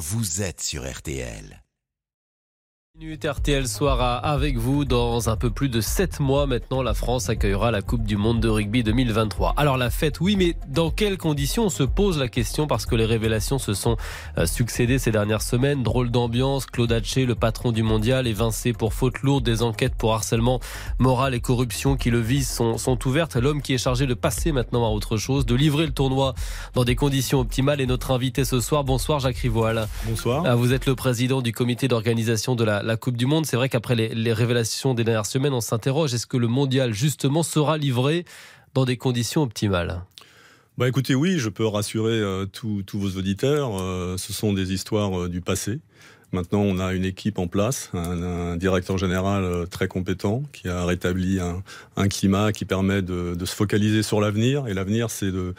vous êtes sur RTL. Minute RTL Soir avec vous. Dans un peu plus de 7 mois maintenant, la France accueillera la Coupe du Monde de rugby 2023. Alors la fête, oui, mais dans quelles conditions? On se pose la question parce que les révélations se sont euh, succédées ces dernières semaines. Drôle d'ambiance, Claude Haché, le patron du mondial, évincé pour faute lourde. Des enquêtes pour harcèlement moral et corruption qui le visent sont, sont ouvertes. L'homme qui est chargé de passer maintenant à autre chose, de livrer le tournoi dans des conditions optimales est notre invité ce soir. Bonsoir Jacques Rivoal. Bonsoir. Ah, vous êtes le président du comité d'organisation de la la Coupe du Monde. C'est vrai qu'après les, révélations des dernières semaines, on s'interroge est-ce que le mondial, justement, sera livré dans des conditions optimales? Bah écoutez, oui, je peux rassurer euh, tous vos auditeurs. Euh, ce sont des histoires euh, du passé. Maintenant, on a une équipe en place, un, directeur général très compétent qui a rétabli un, climat qui permet de, se focaliser sur l'avenir. Et l'avenir, c'est de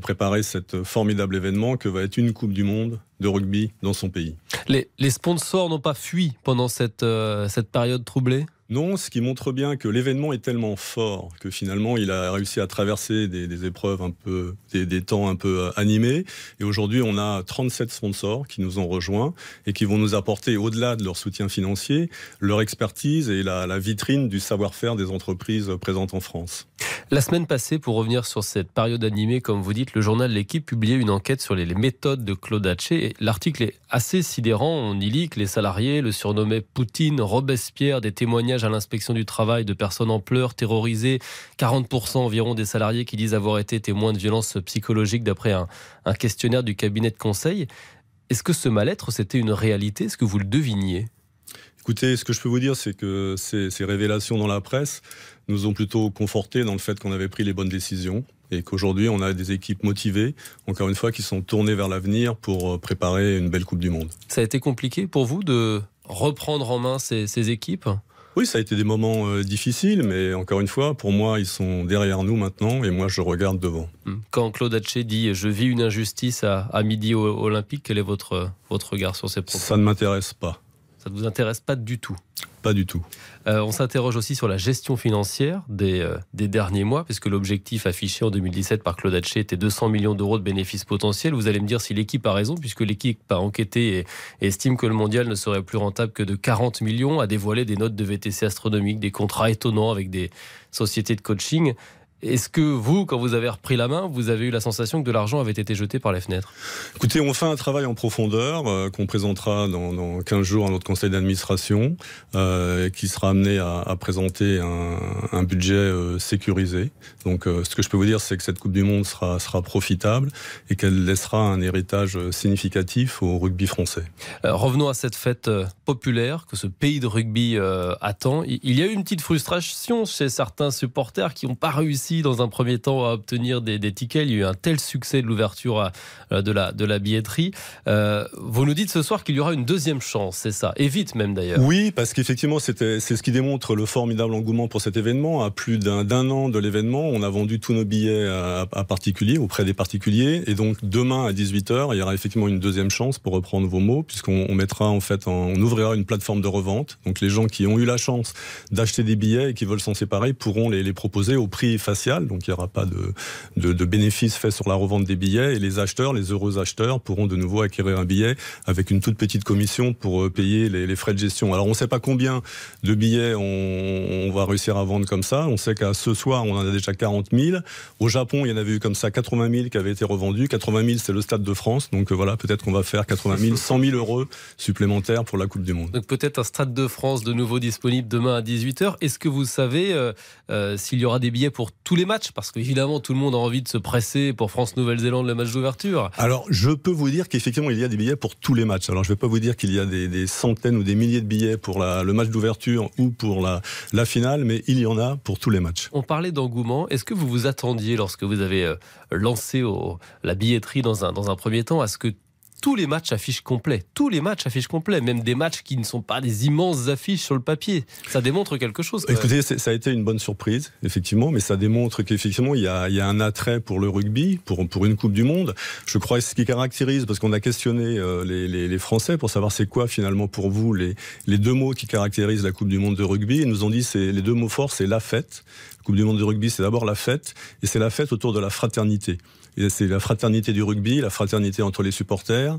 préparer cet formidable événement que va être une Coupe du Monde de rugby dans son pays. Les, sponsors n'ont pas fui pendant cette, cette période troublée? Non, ce qui montre bien que l'événement est tellement fort que finalement il a réussi à traverser des, épreuves un peu, des, temps un peu euh, animés. Et aujourd'hui, on a 37 sponsors qui nous ont rejoints et qui vont nous apporter, au-delà de leur soutien financier, leur expertise et la, vitrine du savoir-faire des entreprises présentes en France. La semaine passée, pour revenir sur cette période animée, comme vous dites, le journal L'équipe publiait une enquête sur les, méthodes de Claude Haché. L'article est assez sidérant. On y lit que les salariés le surnommaient Poutine, Robespierre, des témoignages à l'inspection du travail de personnes en pleurs, terrorisées. 40% environ des salariés qui disent avoir été témoins de violences psychologiques d'après un, un questionnaire du cabinet de conseil. Est-ce que ce mal-être, c'était une réalité? Est-ce que vous le deviniez? Écoutez, ce que je peux vous dire, c'est que ces, ces, révélations dans la presse nous ont plutôt confortés dans le fait qu'on avait pris les bonnes décisions et qu'aujourd'hui, on a des équipes motivées, encore une fois, qui sont tournées vers l'avenir pour euh, préparer une belle Coupe du Monde. Ça a été compliqué pour vous de reprendre en main ces, ces équipes? Oui, ça a été des moments euh, difficiles, mais encore une fois, pour moi, ils sont derrière nous maintenant et moi, je regarde devant. Hmm. Quand Claude Hatché dit Je vis une injustice à, à midi au, olympique, quel est votre, votre regard sur ces propos? Ça ne m'intéresse pas. Ça ne vous intéresse pas du tout Pas du tout. Euh, on s'interroge aussi sur la gestion financière des, euh, des derniers mois, puisque l'objectif affiché en 2017 par Claude Hatché était 200 millions d'euros de bénéfices potentiels. Vous allez me dire si l'équipe a raison, puisque l'équipe a enquêté et, estime que le mondial ne serait plus rentable que de 40 millions, a dévoilé des notes de VTC astronomiques, des contrats étonnants avec des sociétés de coaching. Est-ce que vous, quand vous avez repris la main, vous avez eu la sensation que de l'argent avait été jeté par les fenêtres? Écoutez, on fait un travail en profondeur euh, qu'on présentera dans, dans, 15 jours à notre conseil d'administration, euh, qui sera amené à, à présenter un, un budget euh, sécurisé. Donc, ce que je peux vous dire, c'est que cette Coupe du Monde sera, sera profitable et qu'elle laissera un héritage significatif au rugby français. revenons à cette fête populaire que ce pays de rugby attend. Il y a eu une petite frustration chez certains supporters qui n'ont pas réussi dans un premier temps à obtenir des, tickets. Il y a eu un tel succès de l'ouverture euh, de la, billetterie. Euh, vous nous dites ce soir qu'il y aura une deuxième chance, c'est ça Et vite même d'ailleurs. Oui, parce qu'effectivement, c'est ce qui démontre le formidable engouement pour cet événement. À plus d'un an de l'événement, on a vendu tous nos billets à, particuliers, auprès des particuliers. Et donc demain à 18h, il y aura effectivement une deuxième chance pour reprendre vos mots, puisqu'on mettra en fait, on ouvrira une plateforme de revente. Donc les gens qui ont eu la chance d'acheter des billets et qui veulent s'en séparer pourront les, proposer au prix donc il n'y aura pas de, de, bénéfices faits sur la revente des billets, et les acheteurs, les heureux acheteurs, pourront de nouveau acquérir un billet avec une toute petite commission pour euh, payer les, frais de gestion. Alors on ne sait pas combien de billets on, va réussir à vendre comme ça. On sait qu'à ce soir, on en a déjà 40 000. Au Japon, il y en avait eu comme ça 80 000 qui avaient été revendus. 80 000, c'est le Stade de France. Donc euh, voilà, peut-être qu'on va faire 80 000, 100 000 euros supplémentaires pour la Coupe du Monde. Donc peut-être un Stade de France de nouveau disponible demain à 18h. Est-ce que vous savez euh, s'il y aura des billets pour tous les matchs Parce qu'évidemment, tout le monde a envie de se presser pour France-Nouvelle-Zélande, le match d'ouverture. Alors, je peux vous dire qu'effectivement, il y a des billets pour tous les matchs. Alors, je ne vais pas vous dire qu'il y a des, centaines ou des milliers de billets pour le match d'ouverture ou pour la, la finale, mais il y en a pour tous les matchs. On parlait d'engouement. Est-ce que vous vous attendiez, lorsque vous avez euh, lancé la billetterie dans un, dans un premier temps, à ce que tous les matchs affichent complet. Tous les matchs affichent complet. Même des matchs qui ne sont pas des immenses affiches sur le papier. Ça démontre quelque chose. Écoutez, ça a été une bonne surprise, effectivement, mais ça démontre qu'effectivement, il y a, il y a un attrait pour le rugby, pour, pour une Coupe du Monde. Je crois que ce qui caractérise, parce qu'on a questionné euh, les, les, les, Français pour savoir c'est quoi finalement pour vous les, les deux mots qui caractérisent la Coupe du Monde de rugby. Ils nous ont dit c'est les deux mots forts, c'est la fête. Coupe du Monde de rugby, c'est d'abord la fête, et c'est la fête autour de la fraternité c'est la fraternité du rugby, la fraternité entre les supporters,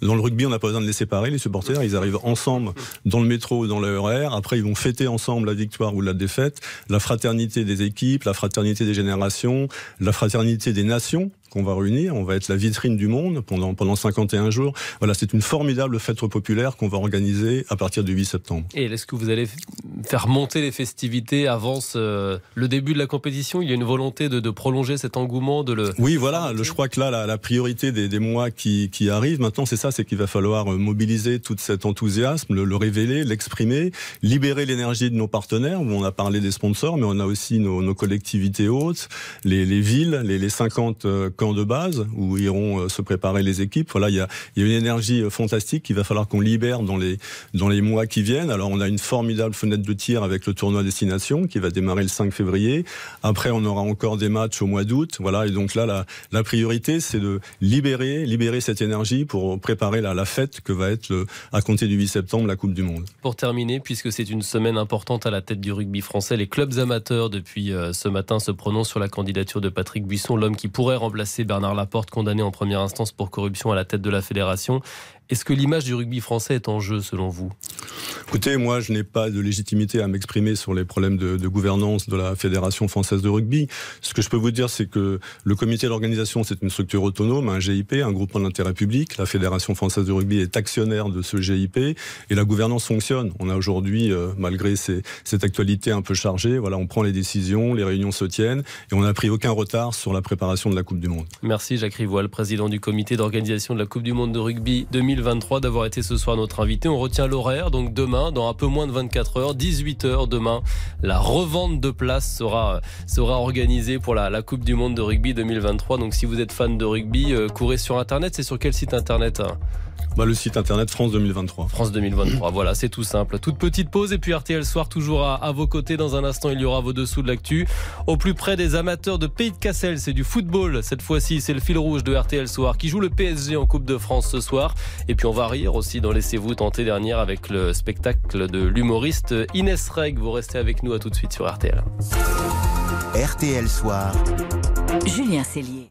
Dans le rugby, on n'a pas besoin de les séparer, les supporters. Ils arrivent ensemble dans le métro ou dans le RER. Après, ils vont fêter ensemble la victoire ou la défaite. La fraternité des équipes, la fraternité des générations, la fraternité des nations qu'on va réunir. On va être la vitrine du monde pendant, pendant 51 jours. Voilà, c'est une formidable fête populaire qu'on va organiser à partir du 8 septembre. Et est-ce que vous allez faire monter les festivités avant le début de la compétition? Il y a une volonté de, de prolonger cet engouement de le... Oui, voilà, je crois que là, la, la priorité des, des, mois qui, qui arrivent, maintenant, c'est ça, c'est qu'il va falloir mobiliser tout cet enthousiasme, le, le révéler, l'exprimer, libérer l'énergie de nos partenaires. On a parlé des sponsors, mais on a aussi nos, nos collectivités hautes, les, les villes, les, les 50 camps de base où iront euh, se préparer les équipes. Voilà, il y a, une énergie euh, fantastique qu'il va falloir qu'on libère dans les, dans les mois qui viennent. Alors, on a une formidable fenêtre de tir avec le tournoi destination qui va démarrer le 5 février. Après, on aura encore des matchs au mois d'août. Voilà, et donc là, la, priorité, c'est de libérer, libérer cette énergie pour préparer la, fête que va être à compter du 8 septembre la Coupe du Monde. Pour terminer, puisque c'est une semaine importante à la tête du rugby français, les clubs amateurs depuis euh, ce matin se prononcent sur la candidature de Patrick Buisson, l'homme qui pourrait remplacer Bernard Laporte, condamné en première instance pour corruption à la tête de la fédération. Est-ce que l'image du rugby français est en jeu selon vous? Écoutez, moi, je n'ai pas de légitimité à m'exprimer sur les problèmes de, de, gouvernance de la Fédération française de rugby. Ce que je peux vous dire, c'est que le comité d'organisation, c'est une structure autonome, un GIP, un groupement d'intérêt public. La Fédération française de rugby est actionnaire de ce GIP et la gouvernance fonctionne. On a aujourd'hui, euh, malgré ces, cette actualité un peu chargée, voilà, on prend les décisions, les réunions se tiennent et on n'a pris aucun retard sur la préparation de la Coupe du Monde. Merci Jacques Rivoal, président du comité d'organisation de la Coupe du Monde de rugby 2020. 2023 d'avoir été ce soir notre invité. On retient l'horaire, donc demain, dans un peu moins de 24 heures, 18 heures demain, la revente de places sera, organisée pour la, la Coupe du Monde de rugby 2023. Donc si vous êtes fan de rugby, euh, courez sur Internet. C'est sur quel site Internet hein? Bah, le site internet France 2023. France 2023, voilà, c'est tout simple. Toute petite pause et puis RTL Soir toujours à, à, vos côtés. Dans un instant, il y aura vos dessous de l'actu. Au plus près des amateurs de Pays de Cassel, c'est du football. Cette fois-ci, c'est le fil rouge de RTL Soir qui joue le PSG en Coupe de France ce soir. Et puis on va rire aussi dans Laissez-vous tenter dernière avec le spectacle de l'humoriste Inès Reg. Vous restez avec nous à tout de suite sur RTL. RTL Soir. Julien Cellier.